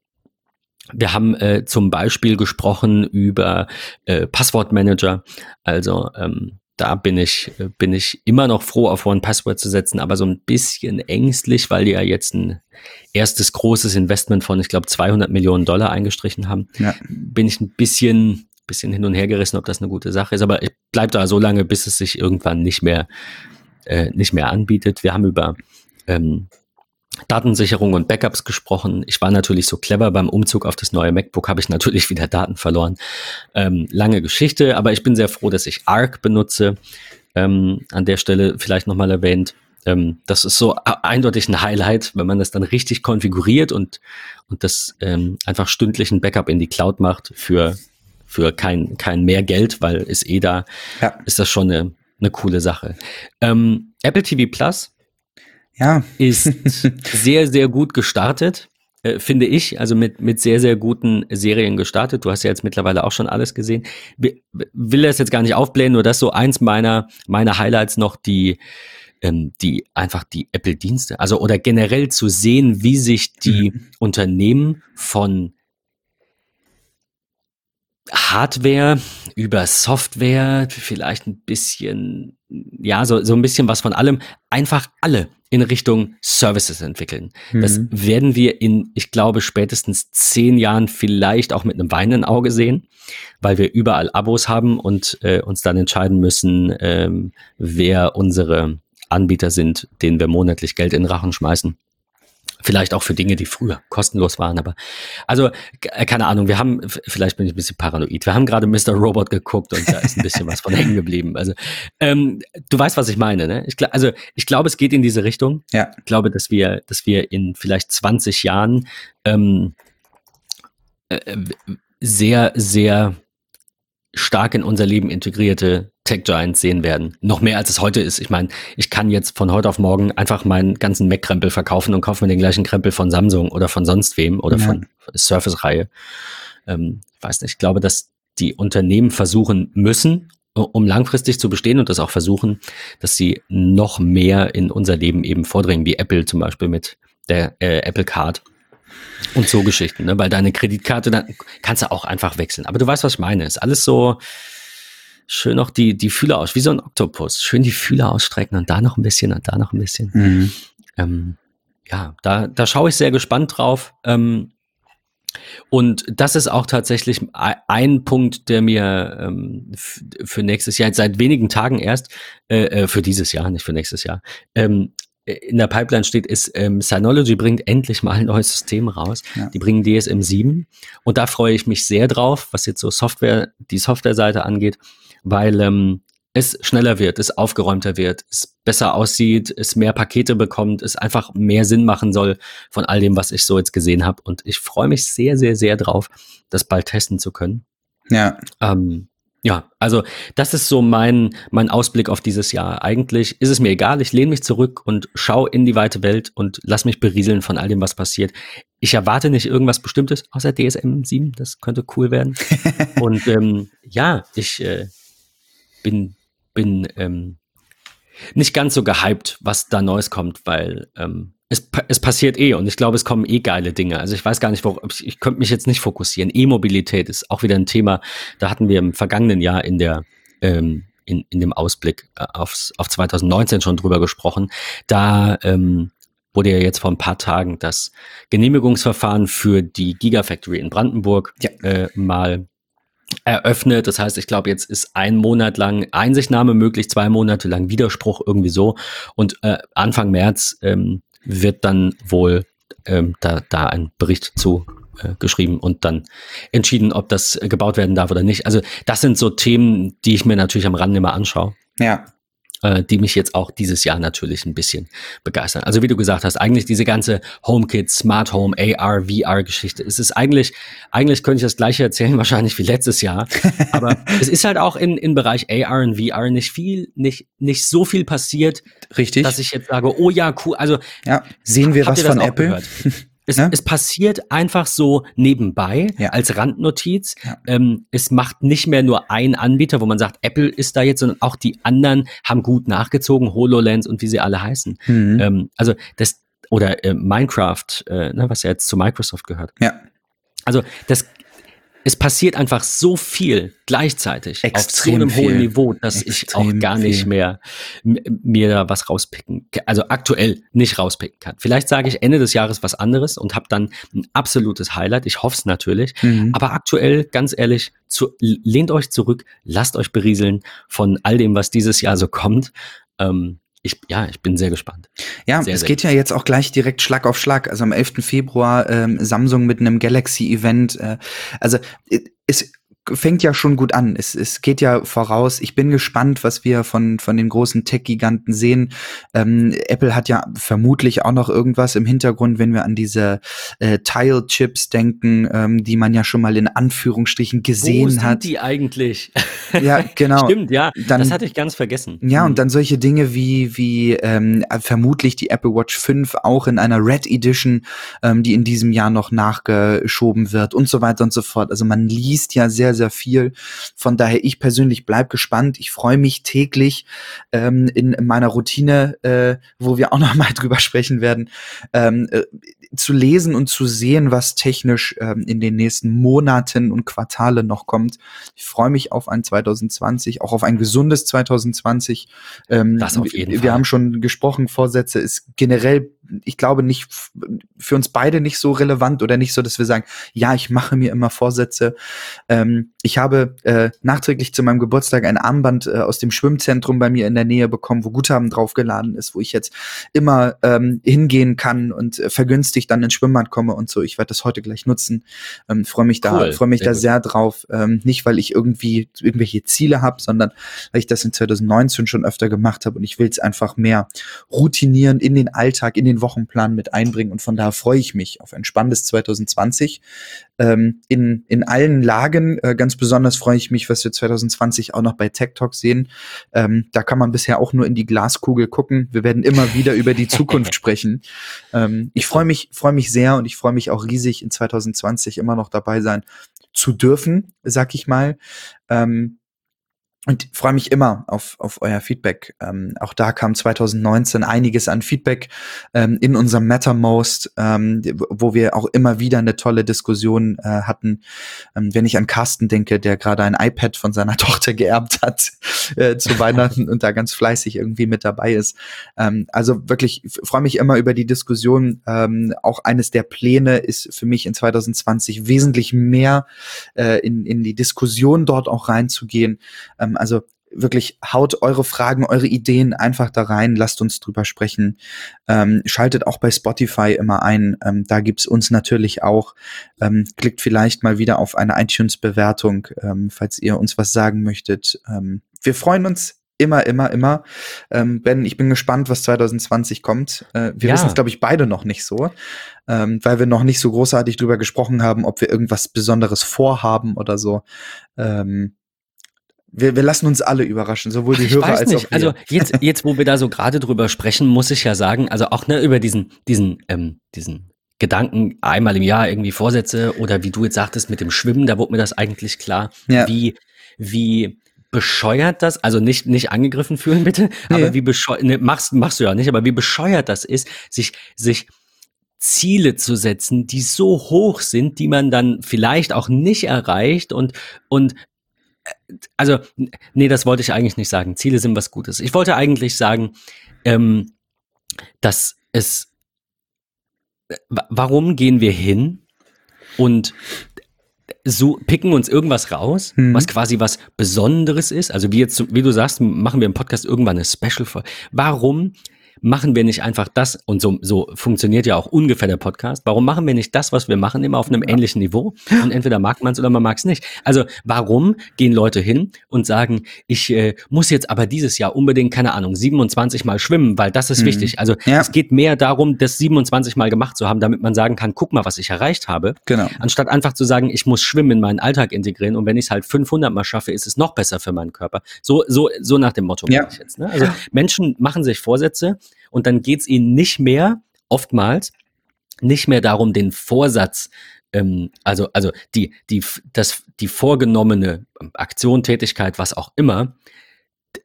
Wir haben äh, zum Beispiel gesprochen über äh, Passwortmanager, also ähm, da bin ich, bin ich immer noch froh, auf One Password zu setzen, aber so ein bisschen ängstlich, weil die ja jetzt ein erstes großes Investment von, ich glaube, 200 Millionen Dollar eingestrichen haben. Ja. Bin ich ein bisschen, bisschen hin und her gerissen, ob das eine gute Sache ist, aber ich bleib da so lange, bis es sich irgendwann nicht mehr, äh, nicht mehr anbietet. Wir haben über ähm, Datensicherung und Backups gesprochen. Ich war natürlich so clever beim Umzug auf das neue MacBook, habe ich <laughs> natürlich wieder Daten verloren. Ähm, lange Geschichte, aber ich bin sehr froh, dass ich Arc benutze. Ähm, an der Stelle vielleicht nochmal erwähnt. Ähm, das ist so eindeutig ein Highlight, wenn man das dann richtig konfiguriert und, und das ähm, einfach stündlich ein Backup in die Cloud macht für, für kein, kein mehr Geld, weil ist eh da, ja. ist das schon eine, eine coole Sache. Ähm, Apple TV Plus ja. ist <laughs> sehr, sehr gut gestartet, äh, finde ich. Also mit, mit sehr, sehr guten Serien gestartet. Du hast ja jetzt mittlerweile auch schon alles gesehen. Will das jetzt gar nicht aufblähen, nur das so eins meiner, meiner Highlights noch, die, ähm, die einfach die Apple-Dienste, also oder generell zu sehen, wie sich die mhm. Unternehmen von Hardware über Software, vielleicht ein bisschen, ja, so, so ein bisschen was von allem, einfach alle in Richtung Services entwickeln. Mhm. Das werden wir in, ich glaube, spätestens zehn Jahren vielleicht auch mit einem weinenden Auge sehen, weil wir überall Abos haben und äh, uns dann entscheiden müssen, ähm, wer unsere Anbieter sind, denen wir monatlich Geld in den Rachen schmeißen. Vielleicht auch für Dinge, die früher kostenlos waren, aber also äh, keine Ahnung, wir haben, vielleicht bin ich ein bisschen paranoid, wir haben gerade Mr. Robot geguckt und da ist ein bisschen was von hängen geblieben. Also ähm, du weißt, was ich meine, ne? Ich, also ich glaube, es geht in diese Richtung. Ja. Ich glaube, dass wir, dass wir in vielleicht 20 Jahren ähm, äh, sehr, sehr stark in unser Leben integrierte Tech Giants sehen werden. Noch mehr als es heute ist. Ich meine, ich kann jetzt von heute auf morgen einfach meinen ganzen Mac-Krempel verkaufen und kaufe mir den gleichen Krempel von Samsung oder von sonst wem oder ja. von Surface-Reihe. Ähm, weiß nicht. Ich glaube, dass die Unternehmen versuchen müssen, um langfristig zu bestehen und das auch versuchen, dass sie noch mehr in unser Leben eben vordringen, wie Apple zum Beispiel mit der äh, Apple Card und so Geschichten, ne? weil deine Kreditkarte, dann kannst du auch einfach wechseln. Aber du weißt, was ich meine. Ist alles so schön noch die, die Fühler aus, wie so ein Oktopus. Schön die Fühler ausstrecken und da noch ein bisschen und da noch ein bisschen. Mhm. Ähm, ja, da, da schaue ich sehr gespannt drauf. Ähm, und das ist auch tatsächlich ein Punkt, der mir ähm, für nächstes Jahr, seit wenigen Tagen erst, äh, äh, für dieses Jahr, nicht für nächstes Jahr, ähm, in der Pipeline steht, ist, ähm, Synology bringt endlich mal ein neues System raus. Ja. Die bringen DSM 7 und da freue ich mich sehr drauf, was jetzt so Software, die Softwareseite angeht, weil ähm, es schneller wird, es aufgeräumter wird, es besser aussieht, es mehr Pakete bekommt, es einfach mehr Sinn machen soll von all dem, was ich so jetzt gesehen habe. Und ich freue mich sehr, sehr, sehr drauf, das bald testen zu können. Ja. Ähm, ja, also das ist so mein, mein Ausblick auf dieses Jahr. Eigentlich ist es mir egal, ich lehne mich zurück und schaue in die weite Welt und lass mich berieseln von all dem, was passiert. Ich erwarte nicht irgendwas Bestimmtes, außer DSM 7, das könnte cool werden. <laughs> und ähm, ja, ich äh, bin, bin ähm, nicht ganz so gehypt, was da Neues kommt, weil ähm, es, es passiert eh und ich glaube, es kommen eh geile Dinge. Also ich weiß gar nicht, wo, ich, ich könnte mich jetzt nicht fokussieren. E-Mobilität ist auch wieder ein Thema. Da hatten wir im vergangenen Jahr in der ähm, in, in dem Ausblick äh, aufs, auf 2019 schon drüber gesprochen. Da ähm, wurde ja jetzt vor ein paar Tagen das Genehmigungsverfahren für die Gigafactory in Brandenburg ja. äh, mal eröffnet. Das heißt, ich glaube, jetzt ist ein Monat lang Einsichtnahme möglich, zwei Monate lang Widerspruch irgendwie so. Und äh, Anfang März ähm, wird dann wohl ähm, da, da ein Bericht zu äh, geschrieben und dann entschieden, ob das äh, gebaut werden darf oder nicht. Also das sind so Themen, die ich mir natürlich am Rande immer anschaue. Ja äh, die mich jetzt auch dieses Jahr natürlich ein bisschen begeistern. Also wie du gesagt hast, eigentlich diese ganze HomeKit, Smart Home, AR, VR-Geschichte. Es ist eigentlich, eigentlich könnte ich das gleiche erzählen <laughs> wahrscheinlich wie letztes Jahr. Aber <laughs> es ist halt auch in, im Bereich AR und VR nicht viel, nicht, nicht so viel passiert. Richtig. Dass ich jetzt sage, oh ja, cool. Also ja, sehen wir was von Apple? <laughs> Es, ne? es passiert einfach so nebenbei ja. als Randnotiz. Ja. Ähm, es macht nicht mehr nur ein Anbieter, wo man sagt, Apple ist da jetzt, sondern auch die anderen haben gut nachgezogen, HoloLens und wie sie alle heißen. Mhm. Ähm, also das oder äh, Minecraft, äh, ne, was ja jetzt zu Microsoft gehört. Ja. Also das es passiert einfach so viel gleichzeitig Extrem auf so einem viel. hohen Niveau, dass Extrem ich auch gar nicht viel. mehr mir da was rauspicken, also aktuell nicht rauspicken kann. Vielleicht sage ich Ende des Jahres was anderes und habe dann ein absolutes Highlight. Ich hoffe es natürlich. Mhm. Aber aktuell, ganz ehrlich, zu, lehnt euch zurück, lasst euch berieseln von all dem, was dieses Jahr so kommt. Ähm, ich, ja, ich bin sehr gespannt. Ja, sehr, es sehr geht ja jetzt auch gleich direkt Schlag auf Schlag. Also am 11. Februar ähm, Samsung mit einem Galaxy-Event. Äh, also es fängt ja schon gut an. Es, es geht ja voraus. Ich bin gespannt, was wir von, von den großen Tech-Giganten sehen. Ähm, Apple hat ja vermutlich auch noch irgendwas im Hintergrund, wenn wir an diese äh, Tile-Chips denken, ähm, die man ja schon mal in Anführungsstrichen gesehen Wo sind hat. die eigentlich? <laughs> Ja, genau. Stimmt, ja. Dann, das hatte ich ganz vergessen. Ja, und mhm. dann solche Dinge wie, wie ähm, vermutlich die Apple Watch 5 auch in einer Red Edition, ähm, die in diesem Jahr noch nachgeschoben wird und so weiter und so fort. Also man liest ja sehr, sehr viel. Von daher, ich persönlich bleib gespannt. Ich freue mich täglich ähm, in, in meiner Routine, äh, wo wir auch <laughs> noch mal drüber sprechen werden, ähm, äh, zu lesen und zu sehen, was technisch ähm, in den nächsten Monaten und Quartale noch kommt. Ich freue mich auf ein 2020, auch auf ein gesundes 2020. Ähm, das auf jeden wir, Fall. Wir haben schon gesprochen, Vorsätze ist generell ich glaube nicht für uns beide nicht so relevant oder nicht so, dass wir sagen, ja, ich mache mir immer Vorsätze. Ähm, ich habe äh, nachträglich zu meinem Geburtstag ein Armband äh, aus dem Schwimmzentrum bei mir in der Nähe bekommen, wo Guthaben draufgeladen ist, wo ich jetzt immer ähm, hingehen kann und äh, vergünstigt dann ins Schwimmbad komme und so. Ich werde das heute gleich nutzen. Ähm, freue mich da, cool. freue mich sehr da sehr drauf. Ähm, nicht, weil ich irgendwie irgendwelche Ziele habe, sondern weil ich das in 2019 schon öfter gemacht habe und ich will es einfach mehr routinieren in den Alltag, in den Wochenplan mit einbringen und von daher freue ich mich auf ein spannendes 2020 ähm, in, in allen Lagen. Äh, ganz besonders freue ich mich, was wir 2020 auch noch bei Tech Talk sehen. Ähm, da kann man bisher auch nur in die Glaskugel gucken. Wir werden immer wieder über die Zukunft <laughs> sprechen. Ähm, ich freue mich, freue mich sehr und ich freue mich auch riesig in 2020 immer noch dabei sein zu dürfen, sag ich mal. Ähm, und freue mich immer auf, auf euer Feedback. Ähm, auch da kam 2019 einiges an Feedback ähm, in unserem Mattermost, ähm, wo wir auch immer wieder eine tolle Diskussion äh, hatten. Ähm, wenn ich an Carsten denke, der gerade ein iPad von seiner <laughs> Tochter geerbt hat äh, zu <laughs> Weihnachten und da ganz fleißig irgendwie mit dabei ist. Ähm, also wirklich freue mich immer über die Diskussion. Ähm, auch eines der Pläne ist für mich in 2020 wesentlich mehr äh, in, in die Diskussion dort auch reinzugehen. Ähm, also wirklich haut eure Fragen, eure Ideen einfach da rein, lasst uns drüber sprechen. Ähm, schaltet auch bei Spotify immer ein, ähm, da gibt's uns natürlich auch. Ähm, klickt vielleicht mal wieder auf eine iTunes-Bewertung, ähm, falls ihr uns was sagen möchtet. Ähm, wir freuen uns Immer, immer, immer. Ähm, ben, ich bin gespannt, was 2020 kommt. Äh, wir Ja. wissen es, glaube ich, beide noch nicht so, weil wir noch nicht so großartig drüber gesprochen haben, ob wir irgendwas Besonderes vorhaben oder so. Wir, wir lassen uns alle überraschen, sowohl die ich Hörer als nicht. auch wir. Also jetzt, jetzt, wo wir da so gerade drüber sprechen, muss ich ja sagen, also auch ne, über diesen, diesen, ähm, diesen Gedanken einmal im Jahr irgendwie Vorsätze oder wie du jetzt sagtest mit dem Schwimmen, da wurde mir das eigentlich klar, Ja. wie, wie bescheuert das, also nicht, nicht angegriffen fühlen bitte, Nee. aber wie bescheuert, ne, machst, machst du ja nicht, aber wie bescheuert das ist, sich, sich Ziele zu setzen, die so hoch sind, die man dann vielleicht auch nicht erreicht und, und also, nee, das wollte ich eigentlich nicht sagen. Ziele sind was Gutes. Ich wollte eigentlich sagen, ähm, dass es, äh, wa- warum gehen wir hin und so picken uns irgendwas raus, Mhm. was quasi was Besonderes ist. Also wie jetzt, wie du sagst, machen wir im Podcast irgendwann eine Special Folge. Warum machen wir nicht einfach das? Und so, so funktioniert ja auch ungefähr der Podcast. Warum machen wir nicht das, was wir machen, immer auf einem ähnlichen Niveau? Und entweder mag man es oder man mag es nicht. Also warum gehen Leute hin und sagen, ich äh, muss jetzt aber dieses Jahr unbedingt, keine Ahnung, 27 Mal schwimmen, weil das ist Mhm. wichtig. Also Ja. es geht mehr darum, das 27 Mal gemacht zu haben, damit man sagen kann, guck mal, was ich erreicht habe genau. anstatt einfach zu sagen, ich muss Schwimmen in meinen Alltag integrieren und wenn ich es halt 500 Mal schaffe, ist es noch besser für meinen Körper. So, so, so nach dem Motto Ja. ich jetzt. Ne? Also Menschen machen sich Vorsätze und dann geht es ihnen nicht mehr, oftmals, nicht mehr darum, den Vorsatz, ähm, also, also die, die, das, die vorgenommene Aktion, Tätigkeit, was auch immer,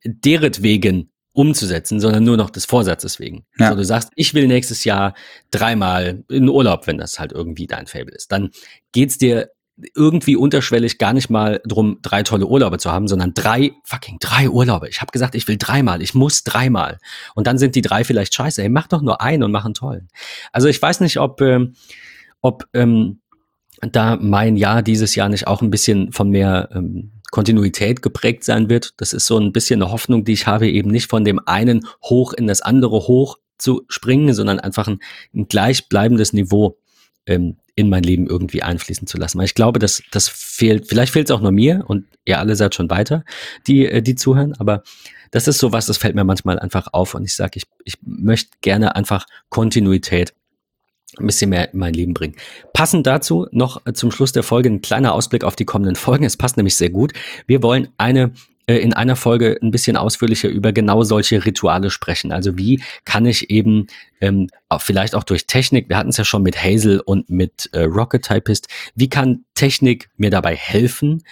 deretwegen umzusetzen, sondern nur noch des Vorsatzes wegen. Ja. So, du sagst, ich will nächstes Jahr dreimal in Urlaub, wenn das halt irgendwie dein Fable ist. Dann geht's dir irgendwie unterschwellig gar nicht mal drum, drei tolle Urlaube zu haben, sondern drei, fucking drei Urlaube. Ich habe gesagt, ich will dreimal, ich muss dreimal. Und dann sind die drei vielleicht scheiße. Ey, mach doch nur einen und mach einen tollen. Also ich weiß nicht, ob, ähm, ob ähm, da mein Jahr dieses Jahr nicht auch ein bisschen von mehr ähm, Kontinuität geprägt sein wird. Das ist so ein bisschen eine Hoffnung, die ich habe, eben nicht von dem einen hoch in das andere hoch zu springen, sondern einfach ein, ein gleichbleibendes Niveau ähm, in mein Leben irgendwie einfließen zu lassen. Weil ich glaube, dass das fehlt, vielleicht fehlt es auch nur mir und ihr alle seid schon weiter, die, äh, die zuhören, aber das ist sowas, das fällt mir manchmal einfach auf und ich sage, ich, ich möchte gerne einfach Kontinuität ein bisschen mehr in mein Leben bringen. Passend dazu noch zum Schluss der Folge ein kleiner Ausblick auf die kommenden Folgen. Es passt nämlich sehr gut. Wir wollen eine in einer Folge ein bisschen ausführlicher über genau solche Rituale sprechen. Also wie kann ich eben ähm, vielleicht auch durch Technik, wir hatten es ja schon mit Hazel und mit äh, Rocket Typist, wie kann Technik mir dabei helfen,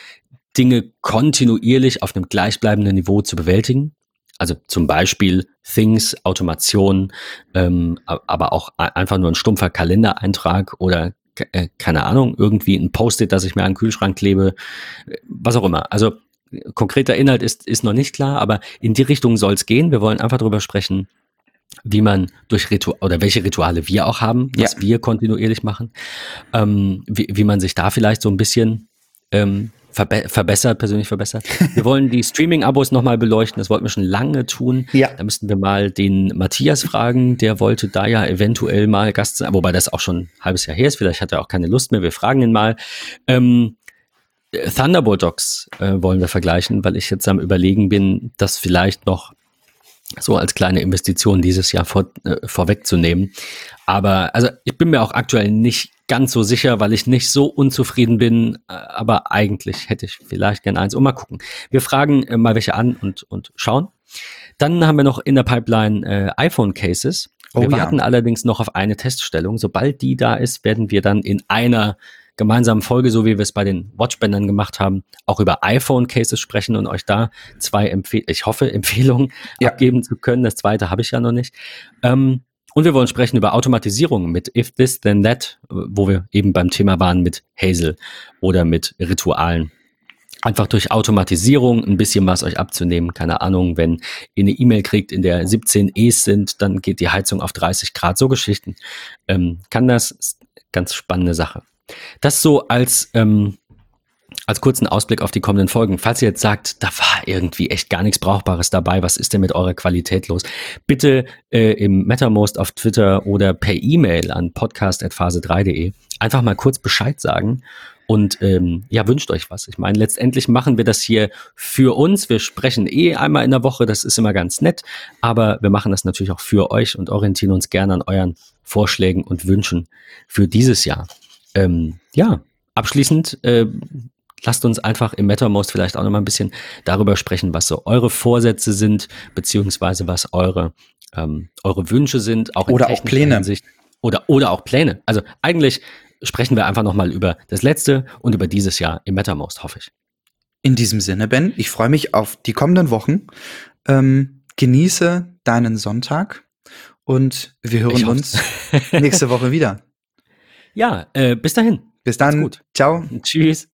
Dinge kontinuierlich auf einem gleichbleibenden Niveau zu bewältigen? Also zum Beispiel Things, Automation, ähm, aber auch einfach nur ein stumpfer Kalendereintrag oder äh, keine Ahnung, irgendwie ein Post-it, das ich mir an den Kühlschrank klebe, äh, was auch immer. Also äh, konkreter Inhalt ist, ist noch nicht klar, aber in die Richtung soll es gehen. Wir wollen einfach darüber sprechen, wie man durch Ritual oder welche Rituale wir auch haben, was Ja. wir kontinuierlich machen, ähm, wie, wie man sich da vielleicht so ein bisschen ähm, verbe verbessert, persönlich verbessert. Wir wollen die Streaming-Abos nochmal beleuchten, das wollten wir schon lange tun. Ja. Da müssten wir mal den Matthias fragen, der wollte da ja eventuell mal Gast sein, wobei das auch schon ein halbes Jahr her ist, vielleicht hat er auch keine Lust mehr, wir fragen ihn mal. Ähm, Thunderbolt Dogs äh, wollen wir vergleichen, weil ich jetzt am überlegen bin, das vielleicht noch so als kleine Investition dieses Jahr vor, äh, vorwegzunehmen. Aber also ich bin mir auch aktuell nicht ganz so sicher, weil ich nicht so unzufrieden bin, äh, aber eigentlich hätte ich vielleicht gern eins. Und mal gucken. Wir fragen äh, mal welche an und, und schauen. Dann haben wir noch in der Pipeline äh, iPhone-Cases. Wir Oh ja. warten allerdings noch auf eine Teststellung. Sobald die da ist, werden wir dann in einer gemeinsamen Folge, so wie wir es bei den Watchbändern gemacht haben, auch über iPhone-Cases sprechen und euch da zwei, Empfehl ich hoffe, <laughs> Empfehlungen Ja. abgeben zu können. Das zweite habe ich ja noch nicht. Ähm, und wir wollen sprechen über Automatisierung mit If This Then That, wo wir eben beim Thema waren mit Hazel oder mit Ritualen. Einfach durch Automatisierung ein bisschen was euch abzunehmen. Keine Ahnung, wenn ihr eine E-Mail kriegt, in der 17 E's sind, dann geht die Heizung auf 30 Grad. So Geschichten. Ähm, kann das, ganz spannende Sache. Das so als, ähm, als kurzen Ausblick auf die kommenden Folgen. Falls ihr jetzt sagt, da war irgendwie echt gar nichts Brauchbares dabei, was ist denn mit eurer Qualität los? Bitte äh, im MetaMost auf Twitter oder per E-Mail an podcast.phase3.de einfach mal kurz Bescheid sagen und ähm, ja, wünscht euch was. Ich meine, letztendlich machen wir das hier für uns. Wir sprechen eh einmal in der Woche, das ist immer ganz nett, aber wir machen das natürlich auch für euch und orientieren uns gerne an euren Vorschlägen und Wünschen für dieses Jahr. Ähm, ja, abschließend äh, lasst uns einfach im Mattermost vielleicht auch noch mal ein bisschen darüber sprechen, was so eure Vorsätze sind, beziehungsweise was eure, ähm, eure Wünsche sind. Auch oder auch Pläne. Hinsicht. Oder, oder auch Pläne. Also eigentlich sprechen wir einfach noch mal über das letzte und über dieses Jahr im Mattermost, hoffe ich. In diesem Sinne, Ben, ich freue mich auf die kommenden Wochen. Ähm, genieße deinen Sonntag und wir hören uns nächste Woche wieder. <laughs> Ja, äh, bis dahin. Bis dann. Ciao. Tschüss.